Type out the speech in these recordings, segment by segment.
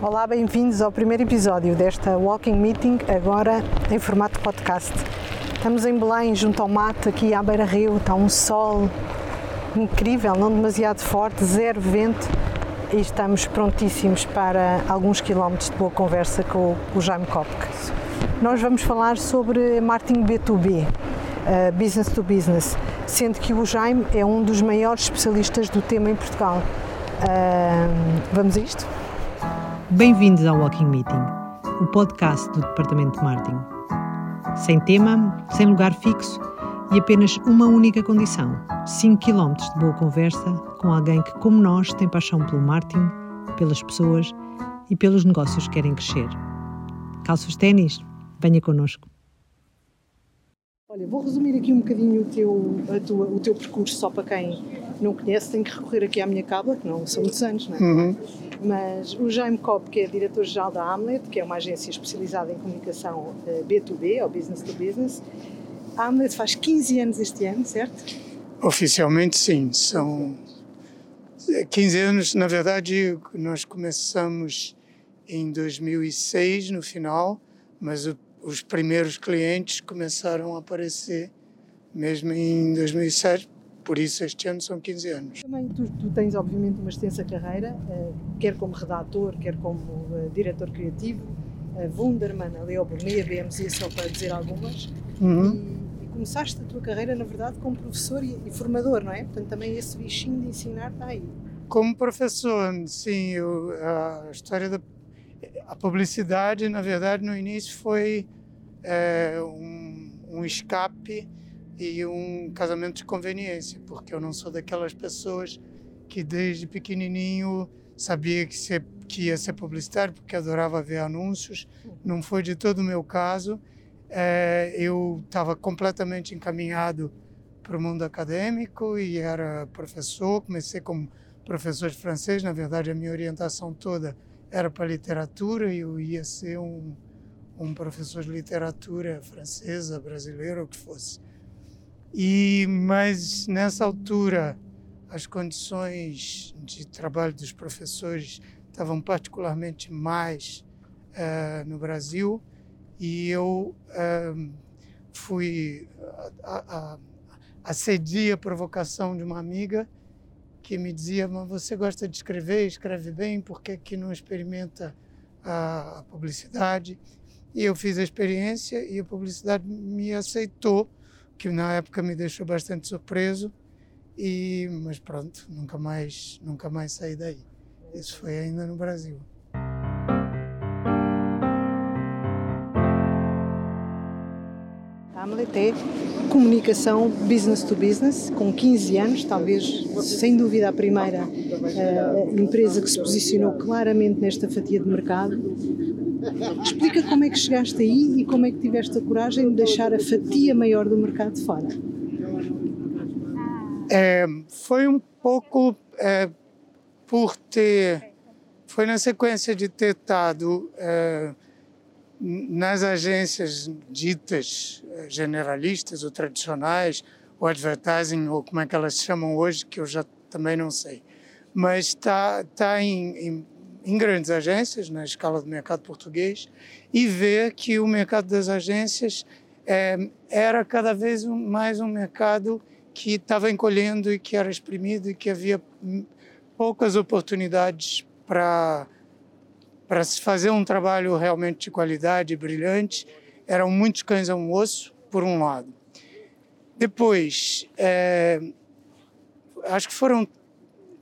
Olá, bem-vindos ao primeiro episódio desta Walking Meeting, agora em formato podcast. Estamos em Belém, junto ao mato, aqui à beira-rio, está um sol incrível, não demasiado forte, zero vento e estamos prontíssimos para alguns quilómetros de boa conversa com o Jaime Kopke. Nós vamos falar sobre marketing B2B, uh, business to business, sendo que o Jaime é um dos maiores especialistas do tema em Portugal. Uh, vamos a isto? Bem-vindos ao Walking Meeting, o podcast do Departamento de Marketing. Sem tema, sem lugar fixo e apenas uma única condição: 5 km de boa conversa com alguém que, como nós, tem paixão pelo marketing, pelas pessoas e pelos negócios que querem crescer. Calça os ténis? Venha connosco. Olha, vou resumir aqui um bocadinho o teu, tua, o teu percurso, só para quem não conhece, tem que recorrer aqui à minha cábula, que não são muitos anos, não é? Uhum. Mas o Jaime Cobb, que é diretor-geral da Hamlet, que é uma agência especializada em comunicação B2B, eh, ou Business to Business, a Hamlet faz 15 anos este ano, certo? Oficialmente, sim. São 15 anos, na verdade, nós começamos em 2006, no final, mas o os primeiros clientes começaram a aparecer mesmo em 2007, por isso este ano são 15 anos. Também tu, tu tens obviamente uma extensa carreira, uh, quer como redator, quer como uh, diretor criativo, uh, Wunderman, a Leo Burnet, a BMZ, só para dizer algumas, uhum. e, e, começaste a tua carreira na verdade como professor e, e, formador, não é? Portanto também esse bichinho de ensinar está aí. Como professor, sim, eu, a história da a publicidade, na verdade, no início foi é, um, um escape e um casamento de conveniência, porque eu não sou daquelas pessoas que desde pequenininho sabia que, que ia ser publicitário, porque adorava ver anúncios. Não foi de todo o meu caso. É, eu estava completamente encaminhado para o mundo acadêmico e era professor. Comecei como professor de francês. Na verdade, a minha orientação toda era para literatura e eu ia ser um, um professor de literatura francesa, brasileira, o que fosse. E mas nessa altura as condições de trabalho dos professores estavam particularmente mais uh, no Brasil. E eu uh, fui a, a, acedi a provocação de uma amiga que me dizia, mas você gosta de escrever, escreve bem, por que, que não experimenta a, a publicidade? E eu fiz a experiência e a publicidade me aceitou, que na época me deixou bastante surpreso, e mas pronto, nunca mais, nunca mais saí daí. Isso foi ainda no Brasil. Hamlet é comunicação business to business, com 15 anos, talvez, sem dúvida, a primeira uh, empresa que se posicionou claramente nesta fatia de mercado. Explica como é que chegaste aí e como é que tiveste a coragem de deixar a fatia maior do mercado fora. É, foi um pouco é, por ter. Foi na sequência de ter estado. É, nas agências ditas eh, generalistas ou tradicionais, ou advertising, ou como é que elas chamam hoje, que eu já também não sei. Mas está tá em, em, em, grandes agências, na escala do mercado português, e ver que o mercado das agências é, era cada vez mais um mercado que estava encolhendo e que era exprimido e que havia poucas oportunidades para para se fazer um trabalho realmente de qualidade, brilhante, eram muitos cães a um osso, por um lado. Depois, é, acho que foram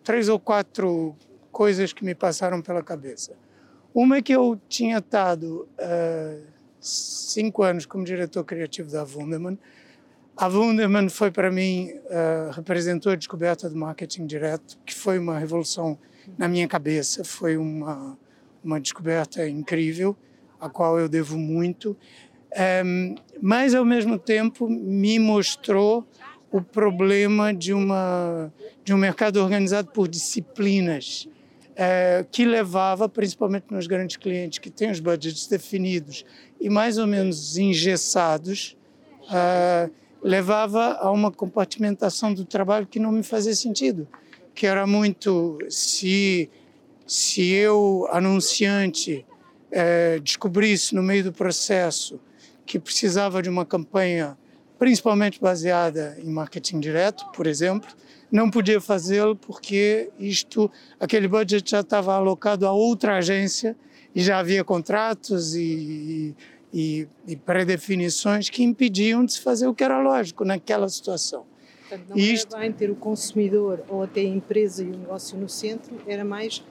três ou quatro coisas que me passaram pela cabeça. Uma é que eu tinha estado é, cinco anos como diretor criativo da Wunderman. A Wunderman foi para mim, é, representou a descoberta do marketing direto, que foi uma revolução na minha cabeça, foi uma uma descoberta incrível, a qual eu devo muito, um, mas ao mesmo tempo me mostrou o problema de uma de um mercado organizado por disciplinas é, que levava, principalmente nos grandes clientes que têm os budgets definidos e mais ou menos engessados, é, levava a uma compartimentação do trabalho que não me fazia sentido, que era muito se se eu, anunciante, é, descobrisse no meio do processo que precisava de uma campanha principalmente baseada em marketing direto, por exemplo, não podia fazê-lo porque isto, aquele budget já estava alocado a outra agência e já havia contratos e, e, e pré-definições que impediam de se fazer o que era lógico naquela situação. Portanto, não isto... era bem ter o consumidor ou até a empresa e o negócio no centro, era mais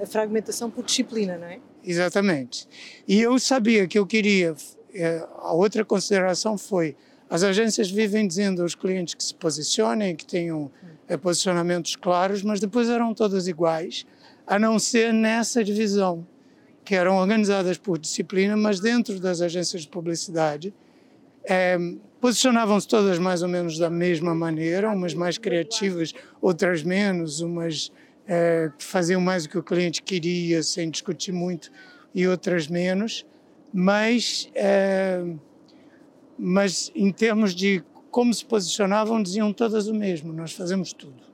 a fragmentação por disciplina, não é? Exatamente. E eu sabia que eu queria. Eh, a outra consideração foi: as agências vivem dizendo aos clientes que se posicionem, que tenham posicionamentos claros, mas depois eram todas iguais, a não ser nessa divisão, que eram organizadas por disciplina, mas dentro das agências de publicidade. É, posicionavam-se todas mais ou menos da mesma maneira, umas mais criativas, outras menos, umas é, faziam mais o que o cliente queria, sem discutir muito, e outras menos. Mas, é, mas em termos de como se posicionavam, diziam todas o mesmo: nós fazemos tudo.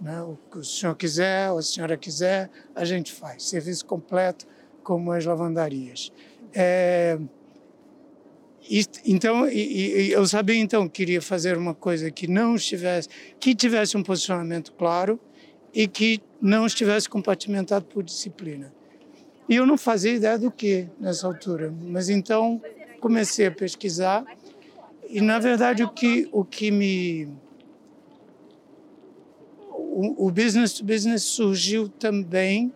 O que o senhor quiser, ou a senhora quiser, a gente faz. Serviço completo, como as lavandarias. É, então, e, e eu sabia então que queria fazer uma coisa que não estivesse, que tivesse um posicionamento claro e que não estivesse compartimentado por disciplina. E eu não fazia ideia do que nessa altura, mas então comecei a pesquisar e na verdade o que o que me o, o business to business surgiu também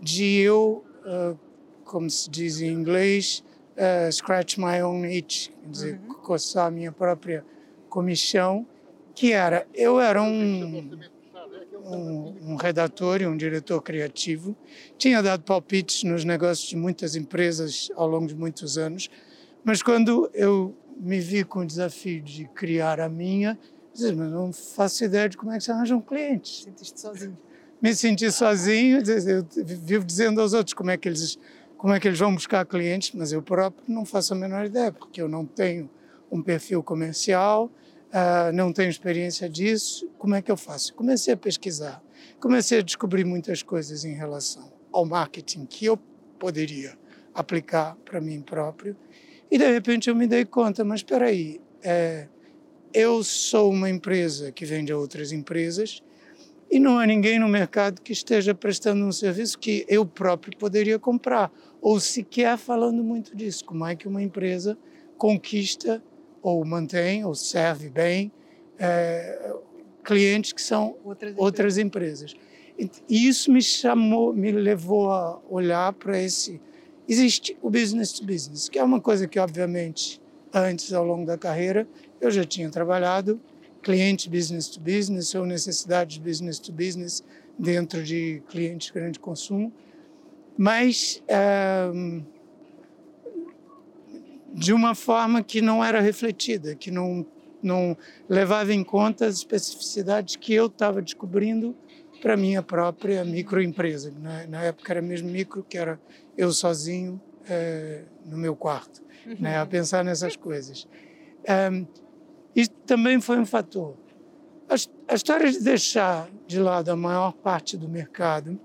de eu, uh, como se diz em inglês, uh, scratch my own itch, quer dizer, uhum. coçar a minha própria comissão, que era, eu era um um, um redator e um diretor criativo. Tinha dado palpites nos negócios de muitas empresas ao longo de muitos anos, mas quando eu me vi com o desafio de criar a minha, disse, mas não faço ideia de como é que se arranjam clientes. Sentiste sozinho? Me senti sozinho, eu vivo dizendo aos outros como é que eles como é que eles vão buscar clientes, mas eu próprio não faço a menor ideia, porque eu não tenho um perfil comercial, uh, não tenho experiência disso, como é que eu faço? Comecei a pesquisar, comecei a descobrir muitas coisas em relação ao marketing que eu poderia aplicar para mim próprio e de repente eu me dei conta, mas espera aí, é, eu sou uma empresa que vende a outras empresas e não há ninguém no mercado que esteja prestando um serviço que eu próprio poderia comprar, ou sequer falando muito disso. Como é que uma empresa conquista ou mantém ou serve bem é, clientes que são outras, outras empresas. empresas. E isso me chamou, me levou a olhar para esse. Existe o business to business, que é uma coisa que, obviamente, antes, ao longo da carreira, eu já tinha trabalhado, cliente business to business ou necessidades business to business dentro de clientes de grande consumo, mas. De uma forma que não era refletida, que não, não levava em conta as especificidades que eu estava descobrindo para minha própria microempresa. Na, na, época era mesmo micro, que era eu sozinho é, no meu quarto, uhum. né, a pensar nessas coisas. Um, isto também foi um fator. A, a história de deixar de lado a maior parte do mercado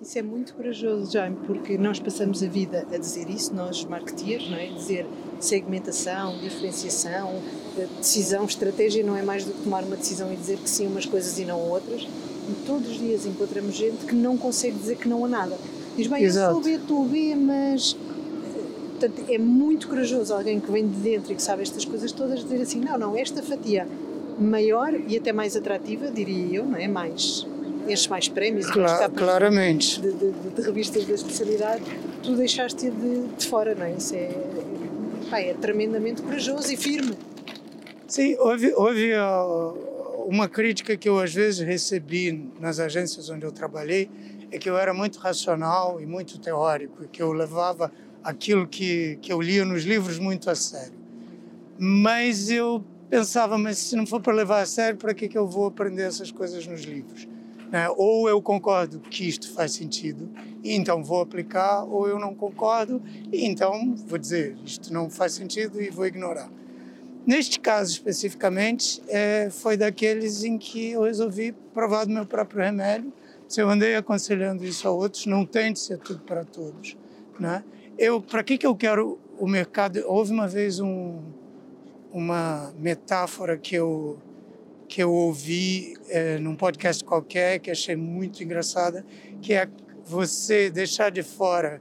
isso é muito corajoso, Jaime, porque nós passamos a vida a dizer isso, nós marketeers, não é? Dizer segmentação, diferenciação, eh, decisão, estratégia não é mais do que tomar uma decisão e dizer que sim umas coisas e não outras. Todos os dias encontramos gente que não consegue dizer que não a nada. Diz, bem, Exato. eu sou B, tu B, mas. Eh, portanto, é muito corajoso alguém que vem de dentro e que sabe estas coisas todas dizer assim: não, não, esta fatia maior e até mais atrativa, diria eu, não é? Mais enche mais prémios Cla claramente de, de, de, revistas da especialidade, tu deixaste de, de fora, não é? Isso é, pá, é tremendamente corajoso e firme. Sim, houve, houve uh, uma crítica que eu às vezes recebi nas agências onde eu trabalhei, é que eu era muito racional e muito teórico, que eu levava aquilo que, que eu lia nos livros muito a sério. Mas eu pensava, mas se não for para levar a sério, para que, que eu vou aprender essas coisas nos livros? Né? Ou eu concordo que isto faz sentido e então vou aplicar, ou eu não concordo e então vou dizer isto não faz sentido e vou ignorar. Neste caso especificamente, é, foi daqueles em que eu resolvi provar do meu próprio remédio. Se eu andei aconselhando isso a outros, não tem de ser tudo para todos, né? Eu, para que que eu quero o mercado? Houve uma vez um, uma metáfora que eu que eu ouvi é, num podcast qualquer que achei muito engraçada, que é você deixar de fora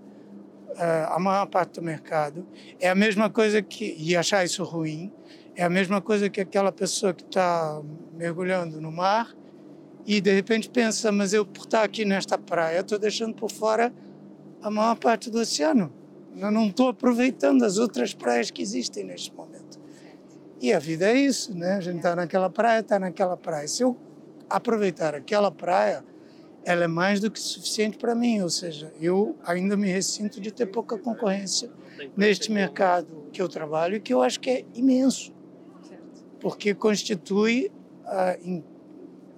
uh, a maior parte do mercado. É a mesma coisa que e achar isso ruim. É a mesma coisa que aquela pessoa que está mergulhando no mar e de repente pensa, mas eu por estar aqui nesta praia estou deixando por fora a maior parte do oceano. Eu não estou aproveitando as outras praias que existem neste momento. E a vida é isso, né? A gente está naquela praia, está naquela praia. Se eu aproveitar aquela praia, ela é mais do que suficiente para mim. Ou seja, eu ainda me ressinto de ter pouca concorrência neste mercado que eu trabalho que eu acho que é imenso. Porque constitui, uh,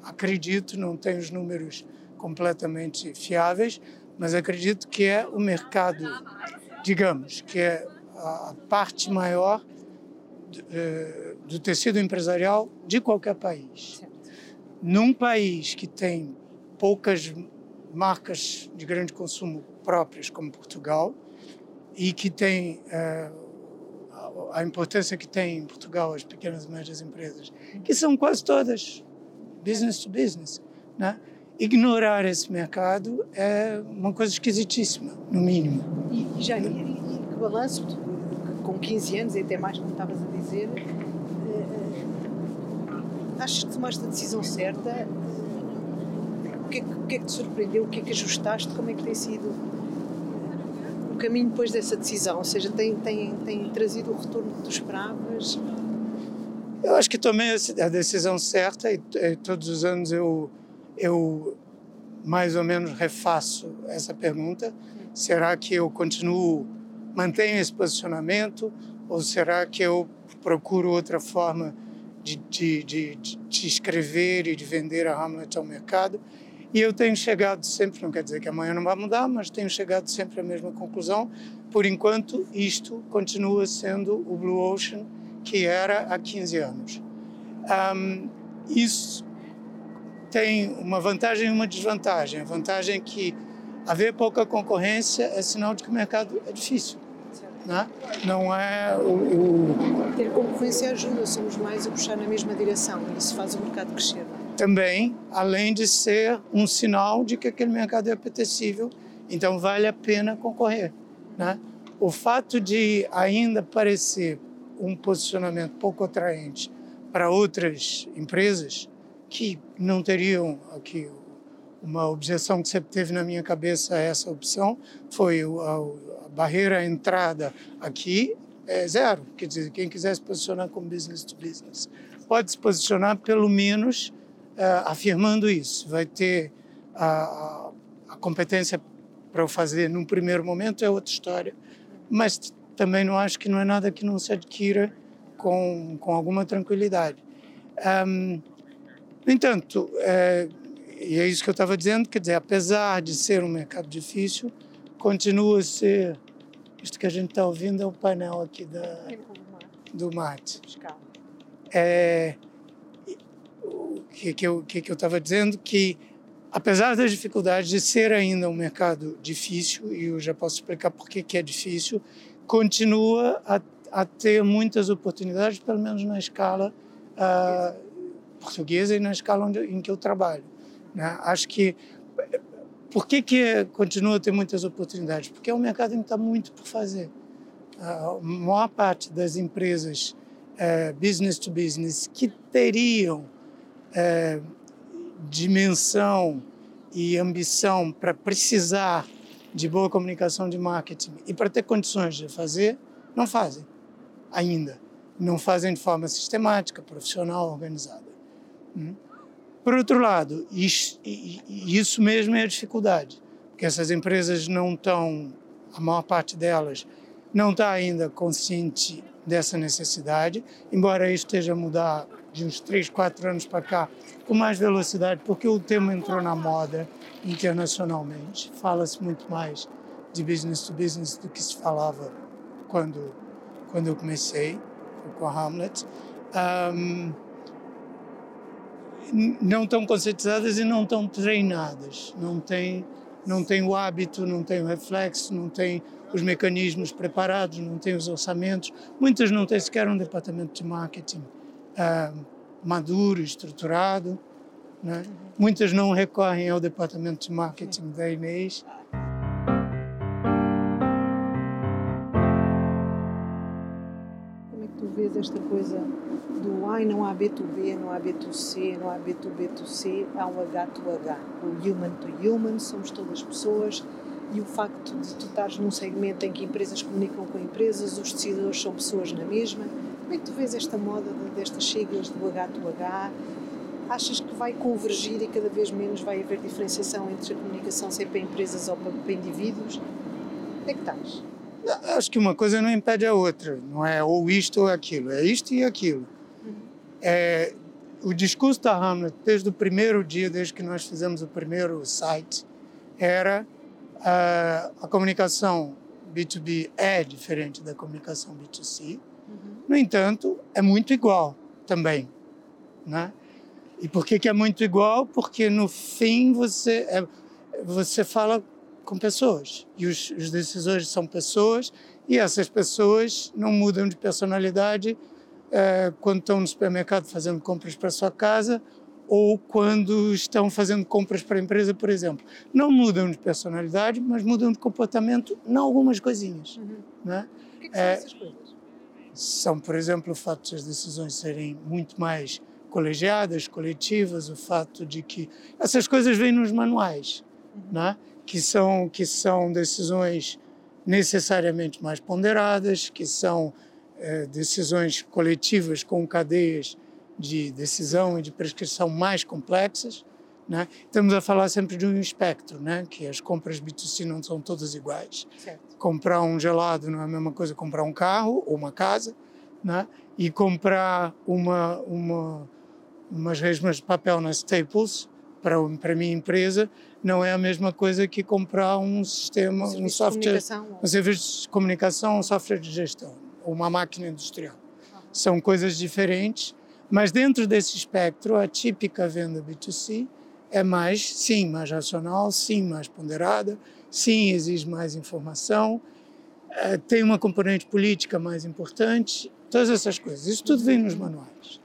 acredito, não tenho os números completamente fiáveis, mas acredito que é o mercado, digamos, que é a parte maior eh, do tecido empresarial de qualquer país. Num país que tem poucas marcas de grande consumo próprias, como Portugal, e que tem uh, a importância que tem em Portugal as pequenas e médias empresas, que são quase todas business to business, né? Ignorar esse mercado é uma coisa esquisitíssima, no mínimo. E, já, e, e que balanço com 15 anos e até mais, como estavas a dizer, uh, achas que tomaste a decisão certa? O que, é o que é que te surpreendeu? O que é que ajustaste? Como é que tem sido caminho depois dessa decisão? Ou seja, tem, tem, tem trazido o retorno que tu esperavas? Eu acho que tomei a decisão certa e, e todos os anos eu, eu mais ou menos refaço essa pergunta. Será que eu continuo mantenho esse posicionamento ou será que eu procuro outra forma de, de, de, de escrever e de vender a Hamlet ao mercado? E eu tenho chegado sempre, não quer dizer que amanhã não vai mudar, mas tenho chegado sempre à mesma conclusão. Por enquanto, isto continua sendo o Blue Ocean que era há 15 anos. Um, isso tem uma vantagem e uma desvantagem. A vantagem é que haver pouca concorrência é sinal de que o mercado é difícil. Né? Não é o, o, Ter concorrência ajuda, somos mais a puxar na mesma direção isso faz o mercado crescer. Também, além de ser um sinal de que aquele mercado é apetecível, então vale a pena concorrer. Né? O fato de ainda parecer um posicionamento pouco atraente para outras empresas que não teriam aqui uma objeção que sempre teve na minha cabeça essa opção foi a, barreira à entrada aqui é zero. Quer dizer, quem quiser se posicionar como business to business pode se posicionar pelo menos afirmando isso. Vai ter a, a competência para o fazer num primeiro momento é outra história, mas também não acho que não é nada que não se adquira com, com alguma tranquilidade. Um, no entanto, é, e é isso que eu estava dizendo, quer dizer, apesar de ser um mercado difícil, continua a ser isto que a gente está ouvindo é o painel aqui da, do mate. É, que, que eu que, eu estava dizendo que apesar das dificuldades de ser ainda um mercado difícil e eu já posso explicar por que que é difícil, continua a, a ter muitas oportunidades, pelo menos na escala uh, portuguesa e na escala onde, em que eu trabalho. Né? Acho que por que, que continua a ter muitas oportunidades? Porque é um mercado que está muito por fazer. A maior parte das empresas é, business to business que teriam é, dimensão e ambição para precisar de boa comunicação de marketing e para ter condições de fazer, não fazem ainda. Não fazem de forma sistemática, profissional, organizada. Hum? Por outro lado, isso, isso mesmo é a dificuldade, porque essas empresas não estão, a maior parte delas, não está ainda consciente dessa necessidade, embora isso esteja a mudar de uns 3, 4 anos para cá com mais velocidade, porque o tema entrou na moda internacionalmente. Fala-se muito mais de business to business do que se falava quando, quando eu comecei com a Hamlet. Um, não estão conscientizadas e não estão treinadas. Não têm não tem o hábito, não tem o reflexo, não tem os mecanismos preparados, não tem os orçamentos. Muitas não têm sequer um departamento de marketing uh, maduro, estruturado. Né? Muitas não recorrem ao departamento de marketing da Inês. Como é que tu vês esta coisa do ai, não há B2B, não há B2C, não há B2B2C, há um H2H, o human to human, somos todas pessoas e o facto de tu estares num segmento em que empresas comunicam com empresas, os decisores são pessoas na mesma. Como é que tu vês esta moda destas siglas do H2H? Achas que vai convergir e cada vez menos vai haver diferenciação entre a comunicação ser para empresas ou para indivíduos? Onde é que estás? Acho que uma coisa não impede a outra, não é ou isto ou aquilo, é isto e aquilo. É, o discurso da Hamlet, desde o primeiro dia, desde que nós fizemos o primeiro site, era a, a comunicação B2B é diferente da comunicação B2C. No entanto, é muito igual também, né? E por que, que é muito igual? Porque no fim você é, você fala com pessoas e os, os decisores são pessoas e essas pessoas não mudam de personalidade é, quando estão no supermercado fazendo compras para sua casa ou quando estão fazendo compras para a empresa, por exemplo. Não mudam de personalidade, mas mudam de comportamento em algumas coisinhas. Uhum. Né? O que, que são é, essas coisas? São, por exemplo, o fato de as decisões serem muito mais colegiadas, coletivas, o fato de que essas coisas vêm nos manuais, uhum. né? que são que são decisões necessariamente mais ponderadas, que são é, decisões coletivas com cadeias de decisão e de prescrição mais complexas. Né? Estamos a falar sempre de um espectro, né? que as compras B2C não são todas iguais. Certo. Comprar um gelado não é a mesma coisa comprar um carro ou uma casa, né? e comprar uma, uma, umas resmas de papel na Staples para, para a minha empresa não é a mesma coisa que comprar um sistema, um, um software, um serviço de comunicação, um software de gestão uma máquina industrial. São coisas diferentes, mas dentro desse espectro, a típica venda B2C é mais, sim, mais racional, sim, mais ponderada, sim, exige mais informação, eh, tem uma componente política mais importante, todas essas coisas. Isso tudo vem nos manuais.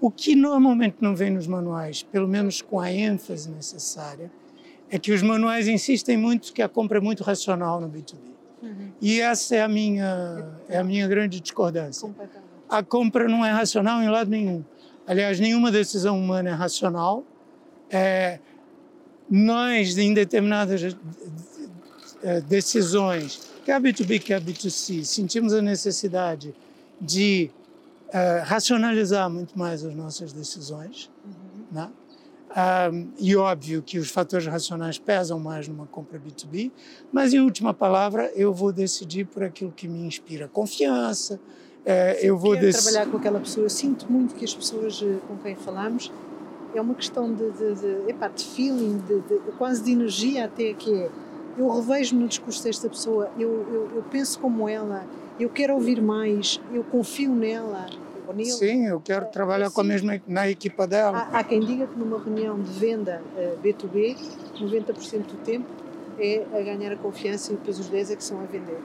O que normalmente não vem nos manuais, pelo menos com a ênfase necessária, é que os manuais insistem muito que a compra é muito racional no B2B. Uhum. E essa é a minha é a minha grande discordância. A compra não é racional em lado nenhum. Aliás, nenhuma decisão humana é racional. É, nós, em determinadas é, decisões, quer B2B, quer B2C, sentimos a necessidade de é, racionalizar muito mais as nossas decisões. Uhum. Né? Um, e óbvio que os fatores racionais pesam mais numa compra B2B, mas em última palavra eu vou decidir por aquilo que me inspira confiança. É, eu vou dec... trabalhar com aquela pessoa. Eu sinto muito que as pessoas eh, com quem falamos é uma questão de, de, de, epá, de feeling, de, de, quase de energia até que é. Eu revejo-me no discurso desta pessoa, eu, eu, eu penso como ela, eu quero ouvir mais, eu confio nela nele. Sim, eu quero trabalhar com a mesma na equipa dela. Há, há quem diga que numa reunião de venda uh, B2B, 90% do tempo é a ganhar a confiança e depois os 10 é que são a vender.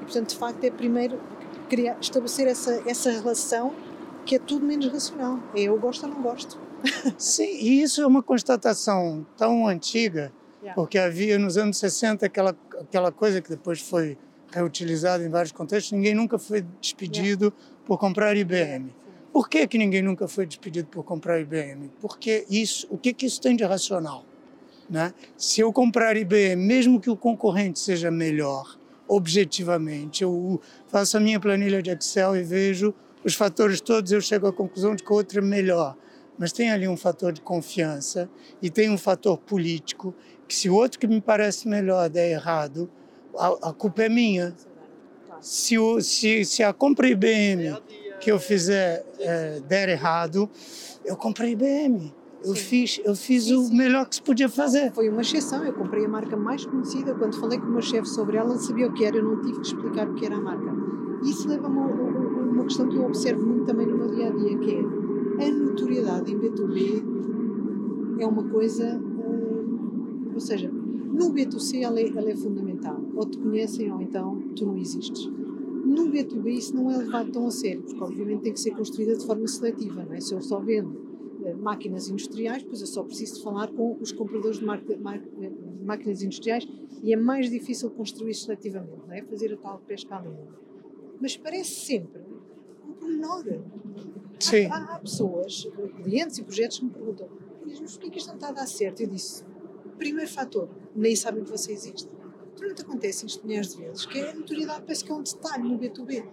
E portanto, de facto, é primeiro criar, estabelecer essa, essa relação que é tudo menos racional. É eu gosto ou não gosto. Sim, e isso é uma constatação tão antiga. Porque havia nos anos 60 aquela, aquela coisa que depois foi reutilizada em vários contextos, ninguém nunca foi despedido por comprar IBM. Por que, que ninguém nunca foi despedido por comprar IBM? Porque isso, o que, que isso tem de racional? Né? Se eu comprar IBM, mesmo que o concorrente seja melhor, objetivamente, eu faço a minha planilha de Excel e vejo os fatores todos, eu chego à conclusão de que o outro é melhor. Mas tem ali um fator de confiança e tem um fator político que se o outro que me parece melhor der errado, a, a culpa é minha se, o, se, se a compra IBM que eu fizer é, der errado, eu comprei IBM. Eu sim. fiz, eu fiz sim, o melhor que se podia fazer. Foi uma exceção, eu comprei a marca mais conhecida. Quando falei com o meu chefe sobre ela, ele sabia o que era, eu não tive que explicar o que era a marca. Isso leva-me a uma questão que eu observo muito também no meu dia a dia, que é a notoriedade em B2B é uma coisa, ou seja, no B2C ela é, ela é fundamental. Ou te conhecem ou então tu não existes. No B2B isso não é levado tão a sério, porque obviamente tem que ser construída de forma seletiva, não é? Se eu só vendo uh, máquinas industriais, pois eu só preciso falar com os compradores de máquinas industriais e é mais difícil construir seletivamente, não é? Fazer a tal pesca à linha. Mas parece sempre um pormenor. Sim. Há, há, pessoas, clientes e projetos que me perguntam: mas porquê que isto não está a dar certo? Eu disse: primeiro fator, nem sabem que você existe. Durante acontece isto milhares de vezes, que é a notoriedade parece que é um detalhe no B2B.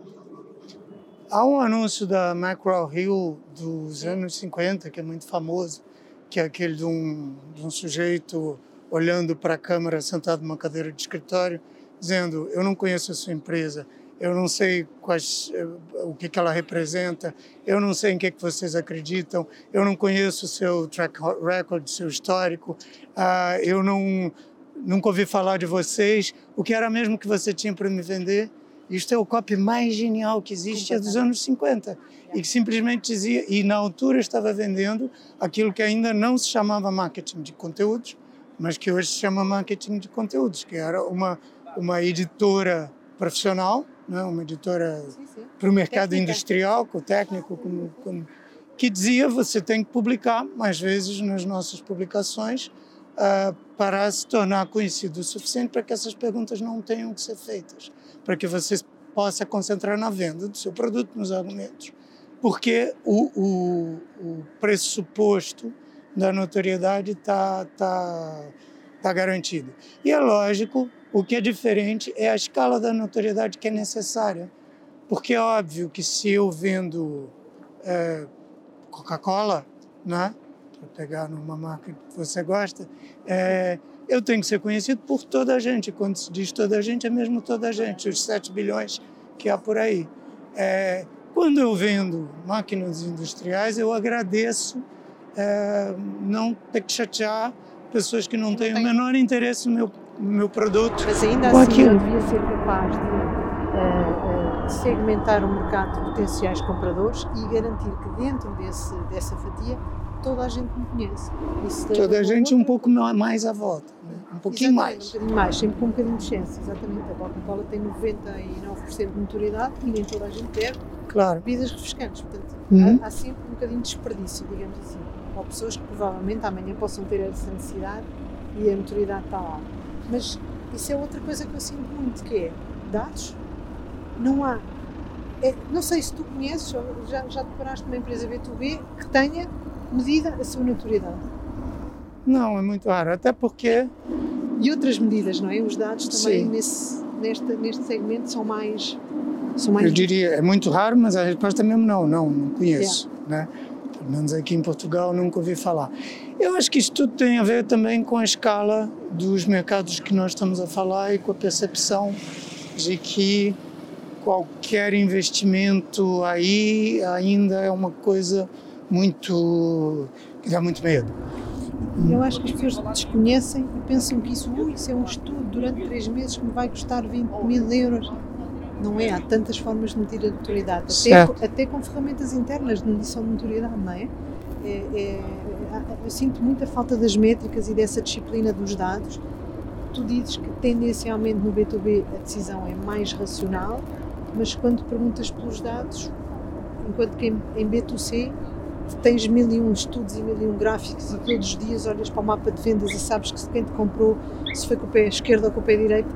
Há um anúncio da Macro Hill dos anos 50 que é muito famoso, que é aquele de um, de um sujeito olhando para a câmera sentado numa cadeira de escritório, dizendo: Eu não conheço a sua empresa, eu não sei quais, eh, o que, que ela representa, eu não sei em que, que vocês acreditam, eu não conheço o seu track record, seu histórico, uh, eu não, nunca ouvi falar de vocês, o que era mesmo que você tinha para me vender? Isto é o copy mais genial que existe, é dos anos 50. E que simplesmente dizia, e na altura estava vendendo aquilo que ainda não se chamava marketing de conteúdos, mas que hoje se chama marketing de conteúdos, que era uma, uma editora profissional, né, uma editora para o mercado Técnica. industrial, com técnico, com, com, que dizia você tem que publicar mais vezes nas nossas publicações uh, para se tornar conhecido o suficiente para que essas perguntas não tenham que ser feitas, para que você possa concentrar na venda do seu produto, nos argumentos. Porque o, o, o pressuposto da notoriedade está tá, tá garantido. E é lógico, o que é diferente é a escala da notoriedade que é necessária. Porque é óbvio que se eu vendo é, Coca-Cola, né, para pegar numa marca que você gosta, é, eu tenho que ser conhecido por toda a gente. Quando se diz toda a gente, é mesmo toda a gente, os 7 bilhões que há por aí. É, quando eu vendo máquinas industriais, eu agradeço é, não ter que chatear pessoas que não têm o menor interesse no meu, meu produto. Mas ainda assim aquilo. eu devia ser capaz de uh, uh, segmentar o mercado de potenciais compradores e garantir que dentro desse, dessa fatia toda a gente me conhece. toda a gente um pouco mais à volta, né? um pouquinho mais. Um bocadinho mais, sempre com um bocadinho de chance, exatamente. A Coca-Cola tem 99% de notoriedade e nem toda a gente bebe claro. bebidas refrescantes. Portanto, uhum. há, há sempre um bocadinho de desperdício, digamos assim ou pessoas que provavelmente amanhã possam ter essa necessidade e a maturidade está lá. Mas isso é outra coisa que eu sinto muito, que é dados, não há. É, não sei se tu conheces, já, já deparaste uma empresa B2B que tenha medida a sua notoriedade. Não, é muito raro, até porque... E outras medidas, não é? Os dados também nesse, neste, neste segmento são mais, são mais... Eu diria, é muito raro, mas a resposta mesmo não, não, não conheço, yeah. né? pelo menos aqui em Portugal nunca ouvi falar. Eu acho que isto tudo tem a ver também com a escala dos mercados que nós estamos a falar e com a percepção de que qualquer investimento aí ainda é uma coisa muito que dá muito medo. Eu acho que as pessoas desconhecem e pensam que isso, uh, isso é um estudo durante três meses que me vai custar 20 mil euros. Não é? Há tantas formas de medir a notoriedade, até, até, com ferramentas internas de medição de notoriedade, não é? É, é? Eu sinto muita falta das métricas e dessa disciplina dos dados. Tu dizes que tendencialmente no B2B a decisão é mais racional, mas quando perguntas pelos dados, enquanto que em, em B2C tens mil e um estudos e mil e um gráficos e todos os dias olhas para o mapa de vendas e sabes que quem te comprou, se foi com o pé esquerdo ou com o pé direito,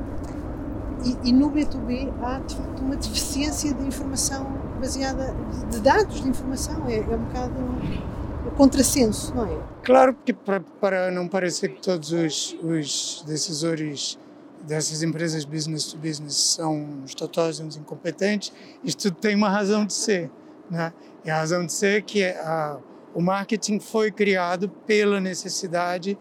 e, e, no B2B há de facto uma deficiência de informação baseada, de dados de informação, é, é um bocado contrassenso, não é? Claro, porque para, para não parecer que todos os, os decisores dessas empresas business to business são uns totós, uns incompetentes, isto tem uma razão de ser. Né? E a razão de ser é que a, o marketing foi criado pela necessidade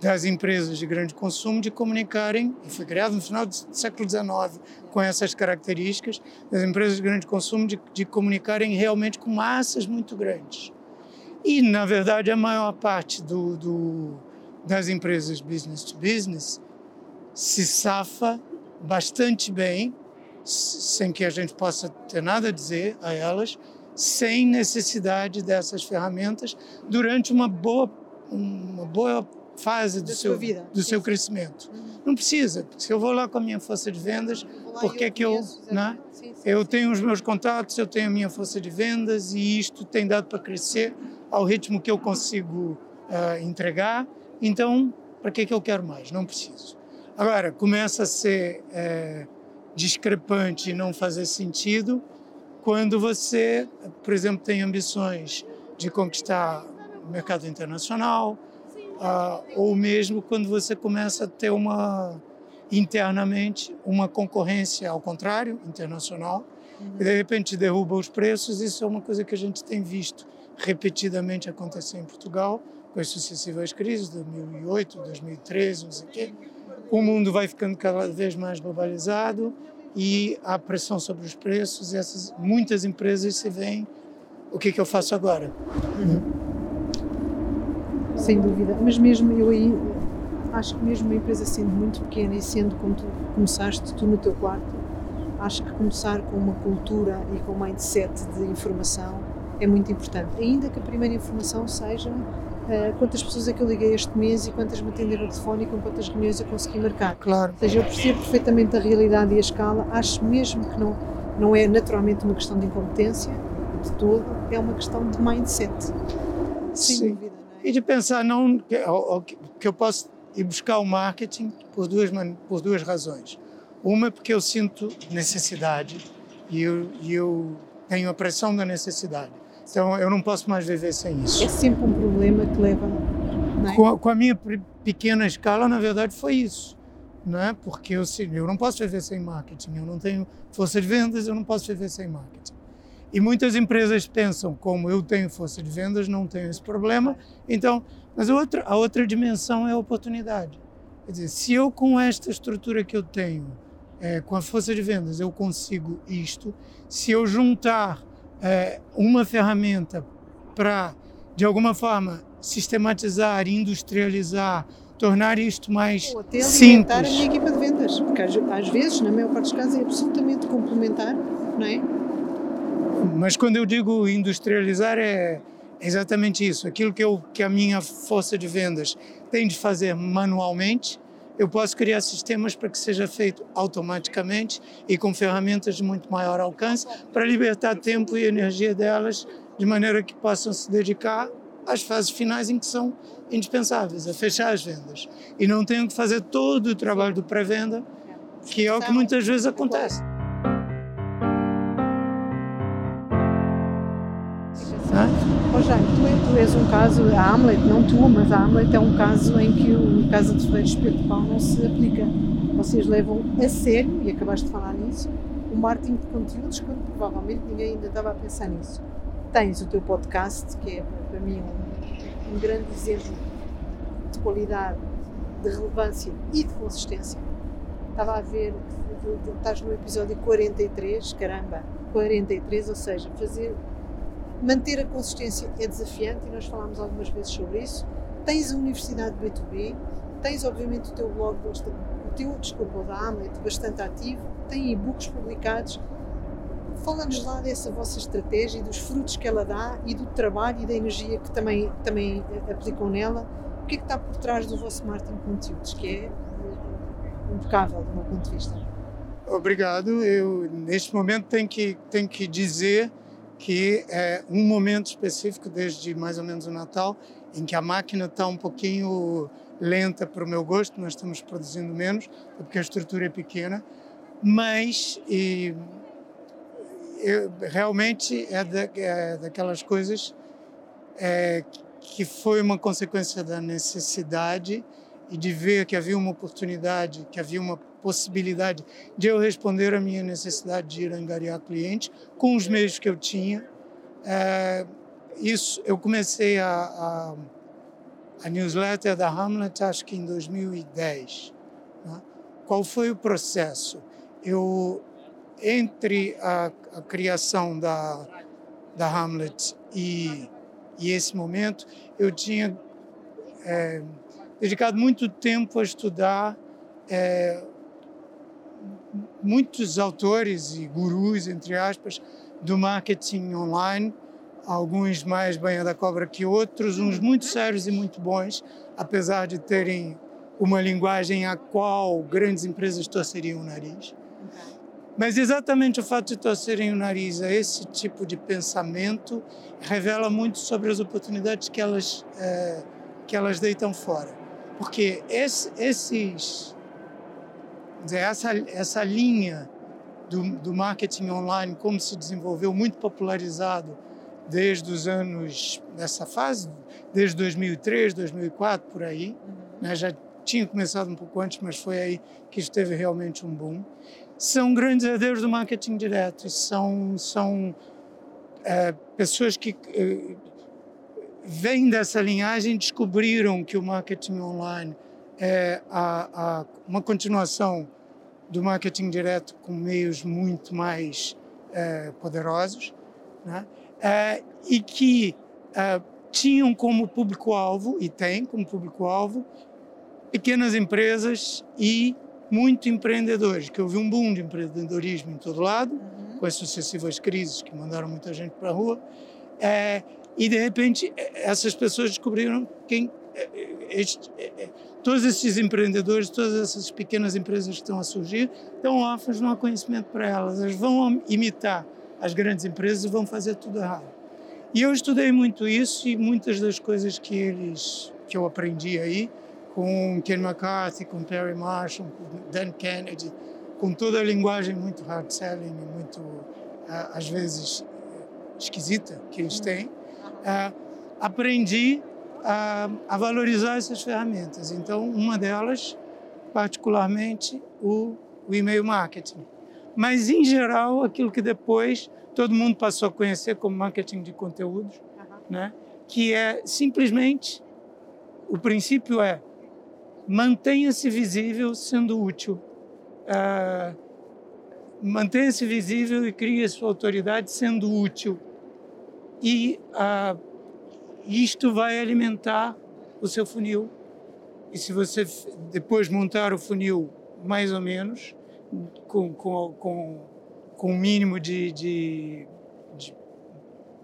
das empresas de grande consumo de comunicarem, e foi criado no final do século XIX com essas características, das empresas de grande consumo de, de comunicarem realmente com massas muito grandes. E, na verdade, a maior parte do, do, das empresas business to business se safa bastante bem, sem que a gente possa ter nada a dizer a elas, sem necessidade dessas ferramentas durante uma boa uma boa fase do seu vida. do seu crescimento. Uhum. Não precisa, porque se eu vou lá com a minha força de vendas, Vou lá porque e é que eu, né? Sim, sim, eu sim. tenho os meus contatos, eu tenho a minha força de vendas e isto tem dado para crescer ao ritmo que eu consigo ah, entregar. Então, para que é que eu quero mais? Não preciso. Agora, começa a ser eh, discrepante e não fazer sentido quando você, por exemplo, tem ambições de conquistar o mercado internacional, ah, ou mesmo quando você começa a ter uma internamente uma concorrência ao contrário, internacional, e de repente derruba os preços. Isso é uma coisa que a gente tem visto repetidamente acontecer em Portugal, com as sucessivas crises, 2008, 2013, não sei o quê. O mundo vai ficando cada vez mais globalizado e há pressão sobre os preços e essas muitas empresas se veem o que, que eu faço agora? Sem dúvida. Mas mesmo eu aí, acho que mesmo uma empresa sendo muito pequena e sendo como tu começaste, tu no teu quarto, acho que começar com uma cultura e com um mindset de informação é muito importante. Ainda que a primeira informação seja eh, quantas pessoas é que eu liguei este mês e quantas me atenderam e com quantas reuniões eu consegui marcar. Claro. Ou seja, eu percebo perfeitamente a realidade e a escala, acho mesmo que não, não é naturalmente uma questão de incompetência, de todo, é uma questão de mindset. Sem Sim. dúvida, é? E de pensar não que, ó, que eu posso ir buscar o marketing por duas por duas razões. Uma porque eu sinto necessidade e eu, eu tenho a pressão da necessidade. Então eu não posso mais viver sem É isso. sempre um problema que leva. É? Com a, com a minha pequena escala, na verdade, foi isso. Não é? Porque eu, eu não posso viver sem marketing, eu não tenho força de vendas, eu não posso viver sem marketing. E muitas empresas pensam, como eu tenho força de vendas, não tenho esse problema. Então, mas a outra, a outra dimensão é a oportunidade. Quer dizer, se eu com esta estrutura que eu tenho, eh, com a força de vendas, eu consigo isto, se eu juntar eh, uma ferramenta para, de alguma forma, sistematizar, industrializar, tornar isto mais Ou até alimentar a minha simples. equipa de vendas, porque às, às vezes, na maior parte dos casos, é absolutamente complementar, não é? Mas quando eu digo industrializar é exatamente isso. Aquilo que, eu, que a minha força de vendas tem de fazer manualmente, eu posso criar sistemas para que seja feito automaticamente e com ferramentas de muito maior alcance para libertar tempo e energia delas de maneira que possam se dedicar às fases finais em que são indispensáveis, a fechar as vendas. E não tenham que fazer todo o trabalho do pré-venda, que é o que muitas vezes acontece. Ó Jaime, tu, é- tu és um caso, a Hamlet, não tu, mas a Hamlet é um caso em que o Casa de Ferreira Espeto de Pau não se aplica. Vocês levam a sério, e acabaste de falar nisso, o marketing de conteúdos, quando provavelmente ninguém ainda estava a pensar nisso. Tens o teu podcast, que é para mim um, um grande exemplo de qualidade, de relevância e de consistência. Estava a ver, estás no episódio 43, caramba, 43, ou seja, fazer manter a consistência é desafiante e nós falámos algumas vezes sobre isso. Tens a Universidade B2B, tens obviamente o teu blog, o teu, desculpa, da Hamlet, bastante ativo, tem e-books publicados. Fala-nos lá dessa vossa estratégia e dos frutos que ela dá e do trabalho e da energia que também, também aplicam nela. O que é que está por trás do vosso marketing de conteúdos, que é impecável do meu ponto de vista? Obrigado. Eu, neste momento, tenho que, tenho que dizer que é um momento específico, desde mais ou menos o Natal, em que a máquina está um pouquinho lenta para o meu gosto, nós estamos produzindo menos, porque a estrutura é pequena, mas e, eu- realmente é, da, é daquelas coisas é, que foi uma consequência da necessidade e de ver que havia uma oportunidade, que havia uma possibilidade de eu responder à minha necessidade de ir angariar clientes com os meios que eu tinha. É, isso eu comecei a, a, a newsletter da Hamlet acho que em 2010. né? Qual foi o processo? Eu entre a, a criação da da Hamlet e e esse momento eu tinha é, dedicado muito tempo a estudar é, muitos autores e gurus, entre aspas, do marketing online, alguns mais banha da cobra que outros, uns muito sérios e muito bons, apesar de terem uma linguagem a qual grandes empresas torceriam o nariz. Mas exatamente o fato de torcerem o nariz a esse tipo de pensamento revela muito sobre as oportunidades que elas, é, que elas deitam fora. Porque esse, esses, dizer, essa, essa linha do, do marketing online, como se desenvolveu, muito popularizado desde os anos, nessa fase, desde 2003, 2004, por aí, né? já tinha começado um pouco antes, mas foi aí que esteve realmente um boom são grandes herdeiros do marketing direto, são, são é, pessoas que é, vêm dessa linhagem, descobriram que o marketing online é a, a, uma continuação do marketing direto com meios muito mais é, poderosos, né? É, e que é, tinham como público-alvo, e têm como público-alvo, pequenas empresas e muito empreendedores, que houve um boom de empreendedorismo em todo lado, uhum. com as sucessivas crises que mandaram muita gente para a rua, é, e de repente essas pessoas descobriram quem é, este, é, todos esses empreendedores, todas essas pequenas empresas que estão a surgir, estão órfãs, não há conhecimento para elas. Elas vão imitar as grandes empresas e vão fazer tudo errado. E eu estudei muito isso e muitas das coisas que eles que eu aprendi aí com Ken McCarthy, com Perry Marshall, com Dan Kennedy, com toda a linguagem muito hard selling e muito, às vezes, esquisita que eles têm, aprendi a, a valorizar essas ferramentas. Então, uma delas, particularmente, o, o e-mail marketing. Mas, em geral, aquilo que depois todo mundo passou a conhecer como marketing de conteúdos, né? que é simplesmente o princípio é mantenha-se visível sendo útil. Uh, mantenha-se visível e crie sua autoridade sendo útil. E uh, isto vai alimentar o seu funil. E se você depois montar o funil mais ou menos, com, com, com, com um mínimo de, de, de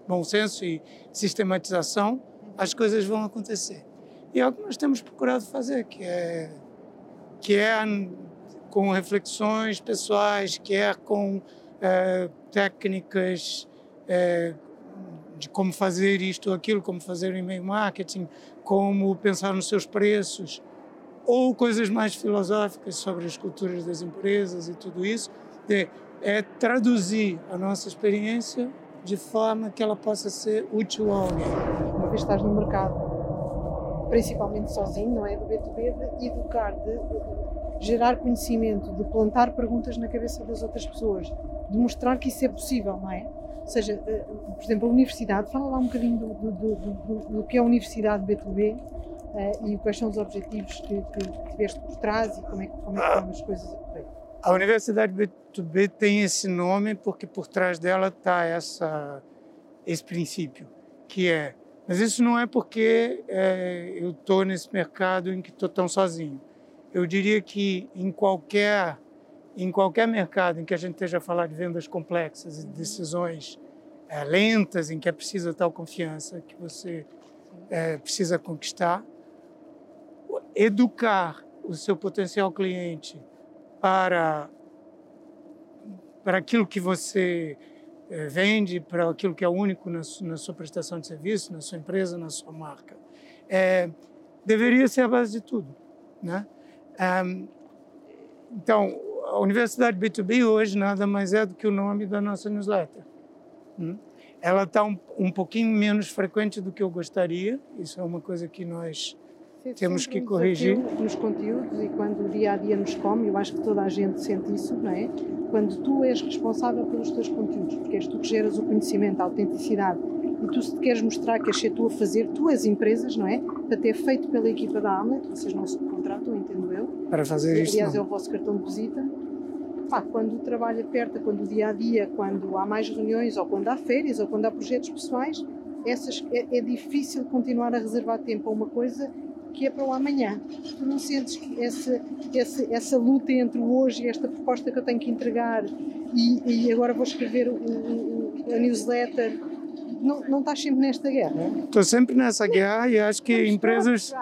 bom senso e sistematização, as coisas vão acontecer. E é o que nós temos procurado fazer, que é, que é com reflexões pessoais, que é com é, técnicas é, de como fazer isto ou aquilo, como fazer e-mail marketing, como pensar nos seus preços, ou coisas mais filosóficas sobre as culturas das empresas e tudo isso, é, é traduzir a nossa experiência de forma que ela possa ser útil a alguém. Uma vez estás no mercado, principalmente sozinho, não é? Do B2B, de educar, de, gerar conhecimento, de plantar perguntas na cabeça das outras pessoas, de mostrar que isso é possível, não é? Ou seja, eh, por exemplo, a universidade, fala lá um bocadinho do, do, do, do que é a universidade B2B uh, eh, e quais são os objetivos que, que tiveste por trás e como é, como é que estão as coisas a. A Universidade B2B tem esse nome porque por trás dela está esse princípio, que é mas isso não é porque é, eu estou nesse mercado em que estou tão sozinho. Eu diria que em qualquer em qualquer mercado em que a gente esteja a falar de vendas complexas e decisões é, lentas, em que é preciso tal confiança que você é, precisa conquistar, educar o seu potencial cliente para para aquilo que você é, vende para aquilo que é único na, na, sua prestação de serviço, na sua empresa, na sua marca. É, deveria ser a base de tudo. Né? Então, a Universidade B2B hoje nada mais é do que o nome da nossa newsletter. Hum? Ela está um, um pouquinho menos frequente do que eu gostaria, isso é uma coisa que nós temos que corrigir. Nos conteúdos e quando o dia a dia nos come, eu acho que toda a gente sente isso, não é? Quando tu és responsável pelos teus conteúdos, porque és tu que geras o conhecimento, a autenticidade, e tu se te queres mostrar que és tu a fazer, tu as empresas, não é? Para ter feito pela equipa da Hamlet, vocês não se contratam, entendo eu. Para fazer isto. Aliás, não. é o vosso cartão de visita. Pá, quando o trabalho aperta, quando o dia a dia, quando há mais reuniões, ou quando há férias, ou quando há projetos pessoais, essas, é, é difícil continuar a reservar tempo a uma coisa que é para o amanhã. Tu não sentes que essa, essa, essa luta entre o hoje e esta proposta que eu tenho que entregar e, e agora vou escrever o, o, a newsletter não, não estás sempre nesta guerra? Estou sempre nessa guerra e acho que empresas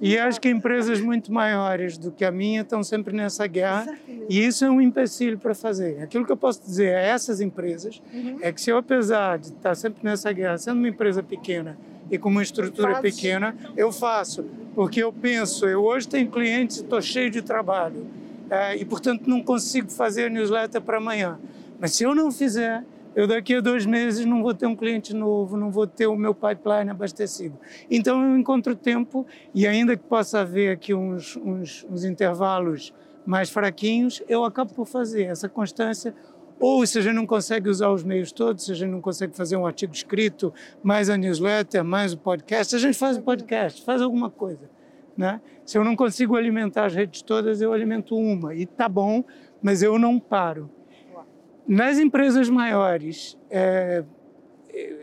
e acho que empresas muito maiores do que a minha estão sempre nessa guerra Exatamente. e isso é um empecilho para fazer. Aquilo que eu posso dizer a essas empresas Uhum. é que se eu apesar de estar sempre nessa guerra, sendo uma empresa pequena e com uma estrutura pequena, eu faço porque eu penso, eu hoje tenho clientes, e estou cheio de trabalho eh, e portanto não consigo fazer a newsletter para amanhã. Mas se eu não fizer eu daqui a dois meses não vou ter um cliente novo, não vou ter o meu pipeline abastecido. Então eu encontro tempo e ainda que possa haver aqui uns, uns, uns intervalos mais fraquinhos, eu acabo por fazer essa constância. Ou se a gente não consegue usar os meios todos, se a gente não consegue fazer um artigo escrito, mais a newsletter, mais o podcast, a gente faz o podcast, faz alguma coisa. Né? Se eu não consigo alimentar as redes todas, eu alimento uma. E tá bom, mas eu não paro. Nas empresas maiores, é,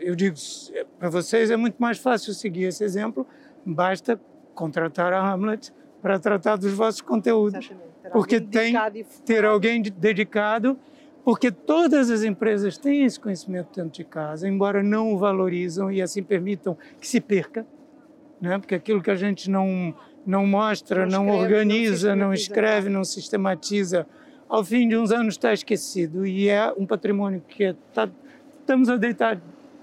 eu digo para vocês, é muito mais fácil seguir esse exemplo, basta contratar a Hamlet para tratar dos vossos conteúdos, porque tem ter alguém de- dedicado, porque todas as empresas têm esse conhecimento dentro de casa, embora não o valorizam e assim permitam que se perca, né? porque aquilo que a gente não, não mostra, Não não, escreve, não organiza, não sistematiza. escreve, não sistematiza, ao fim de uns anos está esquecido e é um patrimônio que é- tá, estamos a deitar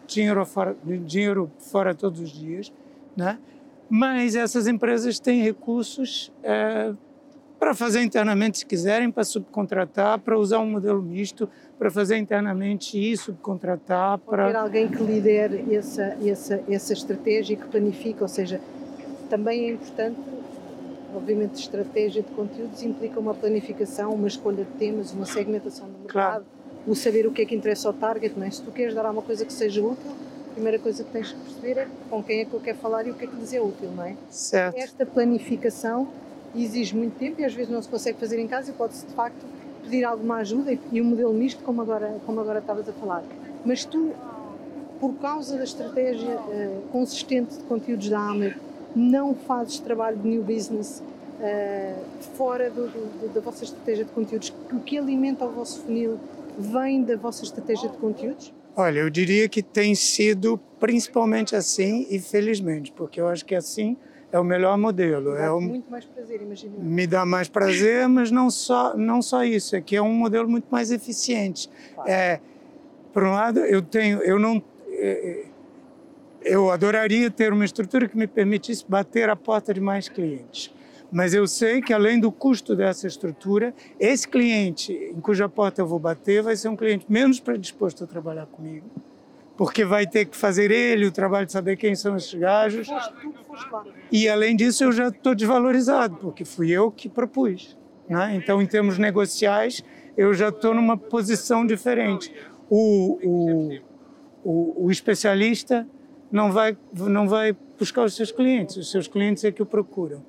dinheiro fora, dinheiro fora todos os dias, né? mas essas empresas têm recursos eh, para fazer internamente se quiserem, para subcontratar, para usar um modelo misto, para fazer internamente e subcontratar, Pode ter para alguém que lidere essa, essa, essa estratégia e que planifica, ou seja, também é importante, obviamente, estratégia de conteúdos implica uma planificação, uma escolha de temas, uma segmentação do mercado, Claro. o saber o que é que interessa ao target, não é? Se tu queres dar alguma coisa que seja útil, a primeira coisa que tens que perceber é com quem é que eu quero falar e o que é que lhes é útil, não é? certo. Esta planificação exige muito tempo e às vezes não se consegue fazer em casa e pode-se de facto pedir alguma ajuda e, um modelo misto como agora, como agora estavas a falar. Mas tu, por causa da estratégia eh, consistente de conteúdos da Amer, não fazes trabalho de new business eh, fora do- do- do- da vossa estratégia de conteúdos? O que alimenta o vosso funil vem da vossa estratégia de conteúdos? Olha, eu diria que tem sido principalmente assim e felizmente, porque eu acho que assim é o melhor modelo. É Dá o, muito mais prazer, imagino. me dá mais prazer, mas não só não só isso, é que é um modelo muito mais eficiente. É, por um lado, eu tenho, eu não, é, eu adoraria ter uma estrutura que me permitisse bater a porta de mais clientes. Mas eu sei que além do custo dessa estrutura, esse cliente em cuja porta eu vou bater vai ser um cliente menos predisposto a trabalhar comigo, porque vai ter que fazer ele o trabalho de saber quem são esses gajos. E além disso, eu já estou desvalorizado, porque fui eu que propus. Né? Então, em termos negociais, eu já estou numa posição diferente. O, o, o, o especialista não vai, não vai buscar os seus clientes, os seus clientes é que o procuram.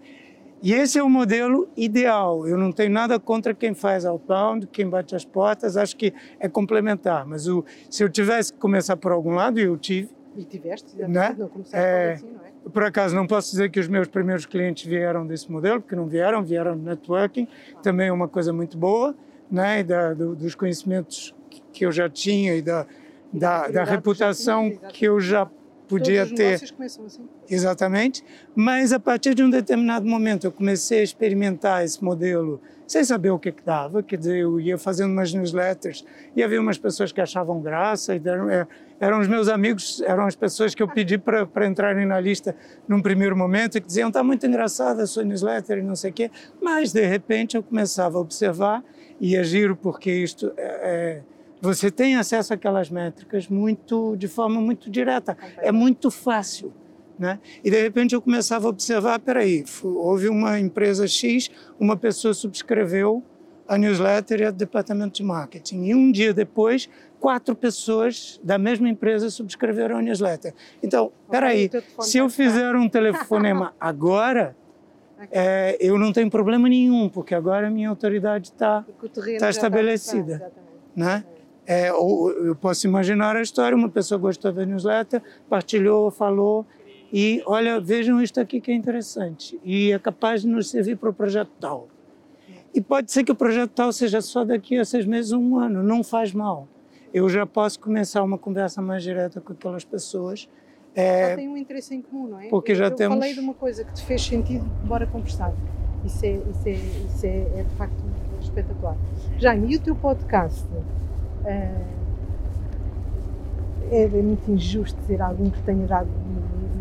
E esse é o modelo ideal. Eu não tenho nada contra quem faz outbound, quem bate as portas, acho que é complementar. Mas o, se eu tivesse que começar por algum lado, e eu tive, E tiveste, Né? não começaste É. assim, não é? por acaso, não posso dizer que os meus primeiros clientes vieram desse modelo, porque não vieram, vieram do networking, também é uma coisa muito boa, né? E da, do, dos conhecimentos que eu já tinha e da, da, da já reputação exato. que eu já podia Todos os ter. começam assim. Exatamente. Mas a partir de um determinado momento eu comecei a experimentar esse modelo sem saber o que, que dava. Quer dizer, eu ia fazendo umas newsletters e havia umas pessoas que achavam graça. E deram, é, eram os meus amigos, eram as pessoas que eu pedi para entrarem na lista num primeiro momento e que diziam: está muito engraçada a sua newsletter e não sei o quê. Mas, de repente, eu começava a observar e é giro porque isto é, é você tem acesso àquelas métricas muito de forma muito direta. É muito fácil. Né? E de repente eu começava a observar, peraí, houve uma empresa X, uma pessoa subscreveu a newsletter e o departamento de marketing. E um dia depois, quatro pessoas da mesma empresa subscreveram a newsletter. Então, peraí, se eu fizer um telefonema agora, é, eu não tenho problema nenhum, porque agora a minha autoridade está Está já estabelecida. Exatamente. né? É, eu posso imaginar a história, uma pessoa gostou da newsletter, partilhou, falou, e olha, vejam isto aqui que é interessante, e é capaz de nos servir para o projeto tal. E pode ser que o projeto tal seja só daqui a seis meses um ano, não faz mal. eu já posso começar uma conversa mais direta com aquelas pessoas. É, já tem um interesse em comum, não é? Porque eu, já eu temos... falei de uma coisa que te fez sentido, bora conversar. Isso é, isso é, isso é, é de facto espetacular. Jaime, e o teu podcast? É, é muito injusto dizer alguém que tenha dado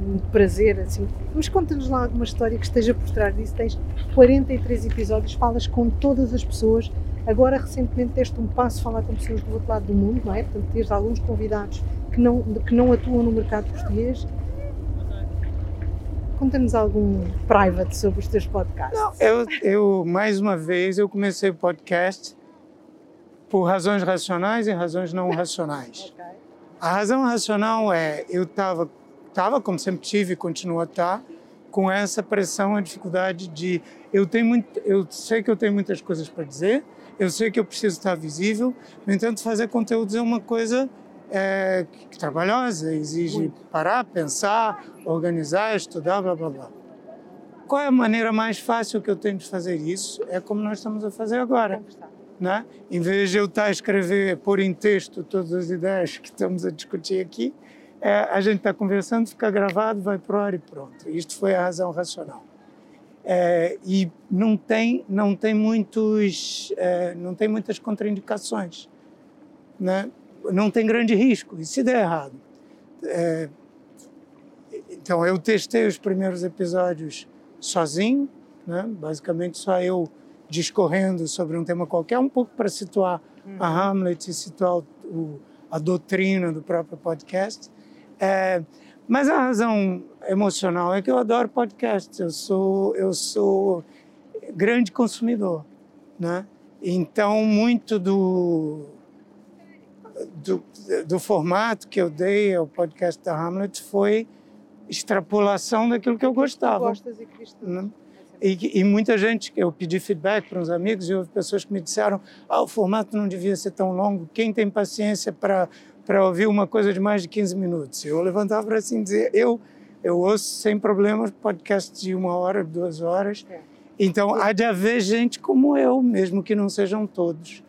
muito prazer, assim. Mas conta-nos lá alguma história que esteja por trás disso. Tens 43 episódios, falas com todas as pessoas. Agora, recentemente, deste um passo a falar com pessoas do outro lado do mundo, não é? Portanto, tens alguns convidados que não, que não atuam no mercado português. Conta-nos algum private sobre os teus podcasts. Não, eu, eu, mais uma vez, eu comecei o podcast por razões racionais e razões não racionais. A razão racional é, eu estava estava, como sempre tive e continuo a estar, tá, com essa pressão, a dificuldade de eu tenho muito, eu sei que eu tenho muitas coisas para dizer, eu sei que eu preciso estar visível, no entanto, fazer conteúdo é uma coisa é, trabalhosa, exige muito. parar, pensar, organizar, estudar, blá blá blá. Qual é a maneira mais fácil que eu tenho de fazer isso? É como nós estamos a fazer agora. Né? Em vez de eu estar a escrever, pôr em texto todas as ideias que estamos a discutir aqui, é, a gente está conversando, fica gravado, vai para o ar e pronto. Isto foi a razão racional. É, e não tem, não tem muitos, é, não tem muitas contraindicações, né? Não tem grande risco. E se der errado? É, então eu testei os primeiros episódios sozinho, né? Basicamente só eu discorrendo sobre um tema qualquer, um pouco para situar uhum. a Hamlet e situar o, a doutrina do próprio podcast. É, mas a razão emocional é que eu adoro podcasts. Eu sou eu sou grande consumidor, né? Então muito do do, do formato que eu dei ao podcast da Hamlet foi extrapolação daquilo que eu gostava. gostas e né? E, e, muita gente, eu pedi feedback para uns amigos e houve pessoas que me disseram: ah, o formato não devia ser tão longo. Quem tem paciência para para ouvir uma coisa de mais de 15 minutos. Eu levantava para assim dizer, eu eu ouço sem problemas podcasts de uma hora, duas horas. É. Então há de haver gente como eu, mesmo que não sejam todos,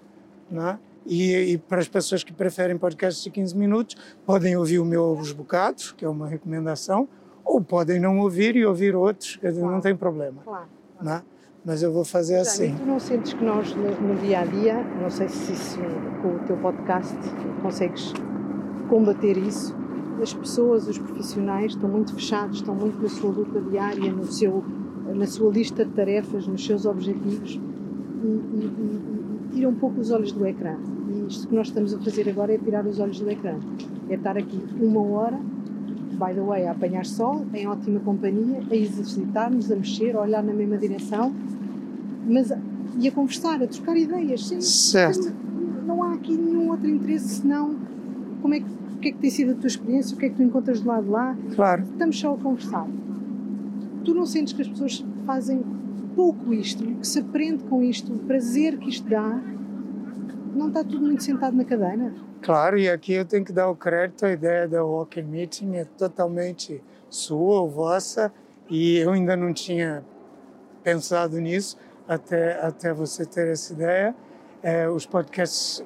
né? E, e, para as pessoas que preferem podcasts de 15 minutos, podem ouvir o meu Os Bocados, que é uma recomendação, ou podem não ouvir e ouvir outros, dizer, claro. não tem problema. Claro. Né? Mas eu vou fazer Já, assim. E tu não sentes que nós, no dia a dia, não sei se isso, com o teu podcast consegues combater isso, as pessoas, os profissionais estão muito fechados, estão muito na sua luta diária, no seu, na sua lista de tarefas, nos seus objetivos e, e, e, e tiram um pouco os olhos do ecrã. E isto que nós estamos a fazer agora é tirar os olhos do ecrã. É estar aqui uma hora, by the way, a apanhar sol, em ótima companhia, a exercitar-nos, a mexer, a olhar na mesma direção mas e a conversar, a trocar ideias, sim. Certo. Não há aqui nenhum outro interesse senão como é que, o que é que tem sido a tua experiência, o que é que tu encontras do lado de lá. Claro. Estamos só a conversar. Tu não sentes que as pessoas fazem pouco isto, que se aprende com isto, o prazer que isto dá, não está tudo muito sentado na cadeira? Claro, e aqui eu tenho que dar o crédito, a ideia da Walking Meeting é totalmente sua vossa, e eu ainda não tinha pensado nisso, até, até você ter essa ideia. É, os podcasts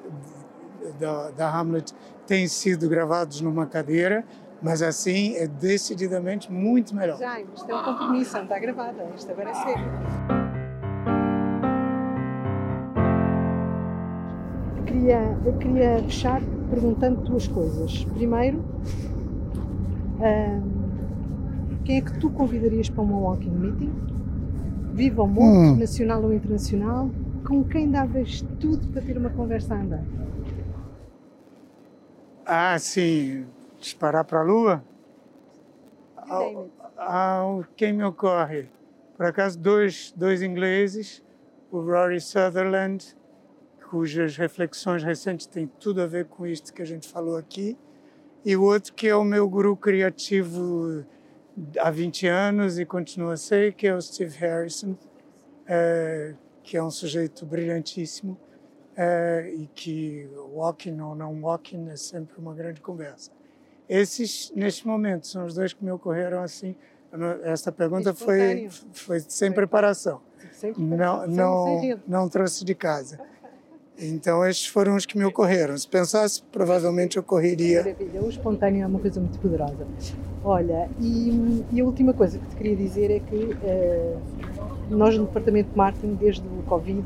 da, da Hamlet têm sido gravados numa cadeira, mas assim é decididamente muito melhor. Já, isto é um compromisso, não está gravada, isto agora é sério. Queria, eu queria fechar perguntando duas coisas. Primeiro, quem é que tu convidarias para uma walking meeting? viva ou morto, hum. nacional ou internacional, com quem davas tudo para ter uma conversa a andar? Ah, sim, disparar para a Lua? Ah, quem me ocorre? Por acaso, dois, dois ingleses, o Rory Sutherland, cujas reflexões recentes têm tudo a ver com isto que a gente falou aqui, e o outro que é o meu guru criativo há 20 anos e continua a ser, que é o Steve Harrison, é, que é um sujeito brilhantíssimo é, e que walking ou não walking é sempre uma grande conversa. Esses, neste momento, são os dois que me ocorreram assim. Esta pergunta foi, foi sem preparação. Sem preparação. Não, não, não trouxe de casa. Então, estes foram os que me ocorreram. Se pensasse, provavelmente ocorreria. Maravilha, o espontâneo é uma coisa muito poderosa. Olha, e, e a última coisa que te queria dizer é que uh, nós no Departamento de Marketing, desde o Covid,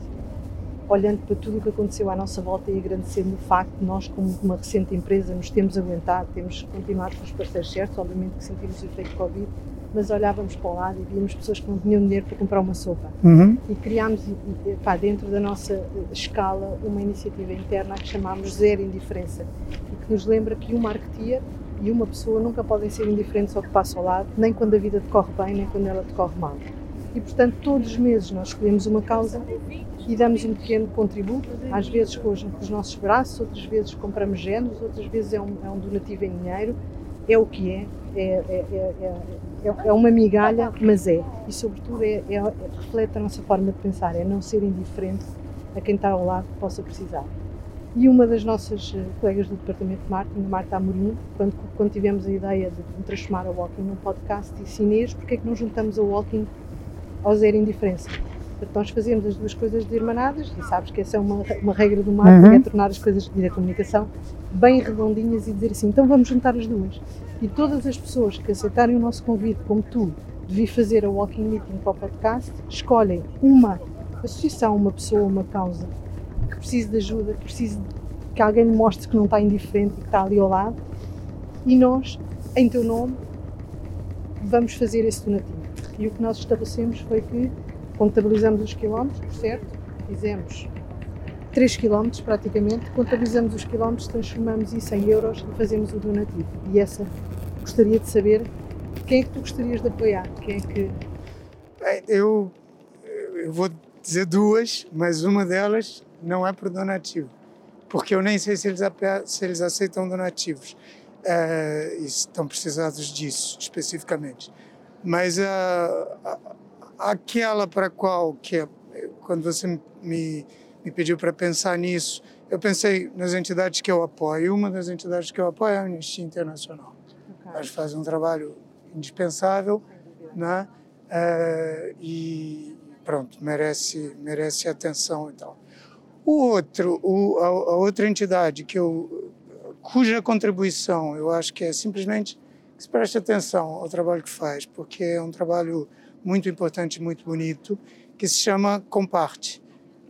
olhando para tudo o que aconteceu à nossa volta e agradecendo o facto de nós, como uma recente empresa, nos temos aguentado, temos continuado com os parceiros certos, obviamente que sentimos o efeito Covid, mas olhávamos para o lado e víamos pessoas que não tinham dinheiro para comprar uma sopa. Uhum. E criámos, pá, dentro da nossa eh, escala, uma iniciativa interna que chamámos Zero Indiferença e que nos lembra que um marketeer e uma pessoa nunca podem ser indiferentes ao que passa ao lado, nem quando a vida te corre bem, nem quando ela te corre mal. E, portanto, todos os meses nós escolhemos uma causa e damos um pequeno contributo, às vezes com os, com os nossos braços, outras vezes compramos géneros, outras vezes é um, é um donativo em dinheiro, é o que é, é, é, é, é uma migalha, mas é. E, sobretudo, é, reflete a nossa forma de pensar, é não ser indiferente a quem está ao lado que possa precisar. E uma das nossas colegas do Departamento de Marketing, Marta Amorim, quando, quando tivemos a ideia de transformar a Walking num podcast, disse Inês, porque é que não juntamos a Walking ao Zero Indiferença? Portanto, nós fazemos as duas coisas desirmanadas e sabes que essa é uma, uma regra do marketing, uhum. é tornar as coisas e da comunicação bem redondinhas e dizer assim, então vamos juntar as duas. E todas as pessoas que aceitarem o nosso convite, como tu, de vir fazer a Walking Meeting para o podcast, escolhem uma associação, uma pessoa, uma causa que precise de ajuda, que precise que alguém mostre que não está indiferente e que está ali ao lado e nós, em teu nome, vamos fazer esse donativo. E o que nós estabelecemos foi que contabilizamos os quilómetros, certo? Fizemos 3 quilómetros praticamente, contabilizamos os quilómetros, transformamos isso em euros e fazemos o donativo. E essa, gostaria de saber quem é que tu gostarias de apoiar? Quem é que... Bem, eu, eu vou dizer duas, mas uma delas não é por donativo, porque eu nem sei se eles, se eles aceitam donativos uh, e estão precisados disso especificamente. Mas uh, aquela para qual que quando você me, me pediu para pensar nisso, eu pensei nas entidades que eu apoio. Uma das entidades que eu apoio é a Anistia Internacional. Okay. Elas fazem um trabalho indispensável, né? Uh, e pronto, merece merece atenção e tal. O outro, o, a, a, outra entidade que eu, cuja contribuição eu acho que é simplesmente que se preste atenção ao trabalho que faz, porque é um trabalho muito importante, muito bonito, que se chama Comparte,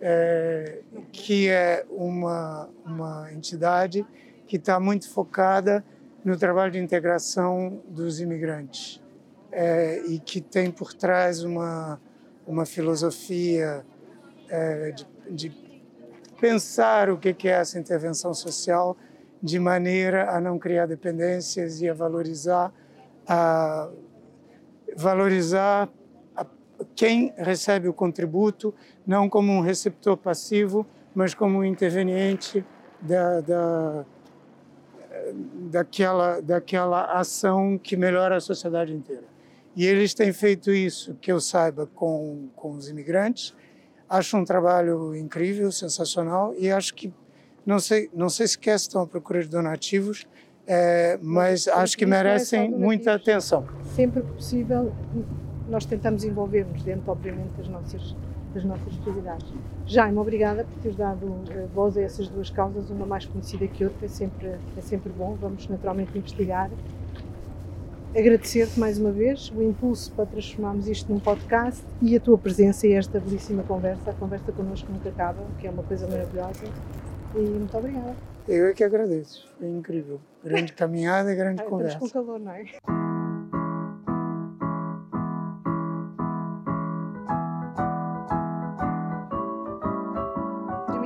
é, que é uma, uma entidade que está muito focada no trabalho de integração dos imigrantes é, e que tem por trás uma, uma filosofia é, de, de pensar o que é essa intervenção social de maneira a não criar dependências e a valorizar a valorizar quem recebe o contributo não como um receptor passivo, mas como um interveniente da, da, daquela, daquela ação que melhora a sociedade inteira. E eles têm feito isso, que eu saiba, com, com os imigrantes, Acho um trabalho incrível, sensacional e acho que não sei, não sei se quer estão à procura de donativos, é, mas acho que merecem muita atenção. Sempre que possível, nós tentamos envolver-nos dentro, obviamente, das nossas, das nossas prioridades. Jaime, obrigada por teres dado eh, voz a essas duas causas, uma mais conhecida que outra, é sempre, é sempre bom, vamos naturalmente investigar agradecer-te mais uma vez o impulso para transformarmos isto num podcast e a tua presença e esta belíssima conversa. A conversa connosco nunca acaba, que é uma coisa maravilhosa. E muito obrigada. Eu é que agradeço, foi incrível. Grande caminhada grande ah, conversa. Estamos com calor, não é?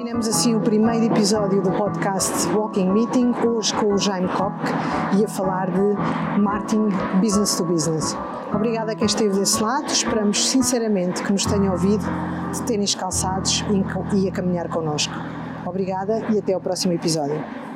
Terminamos assim o primeiro episódio do podcast Walking Meeting, hoje com o Jaime Kopk e a falar de marketing business to business. Obrigada a quem esteve desse lado, esperamos sinceramente que nos tenham ouvido, de terem calçados e a caminhar connosco. Obrigada e até ao próximo episódio.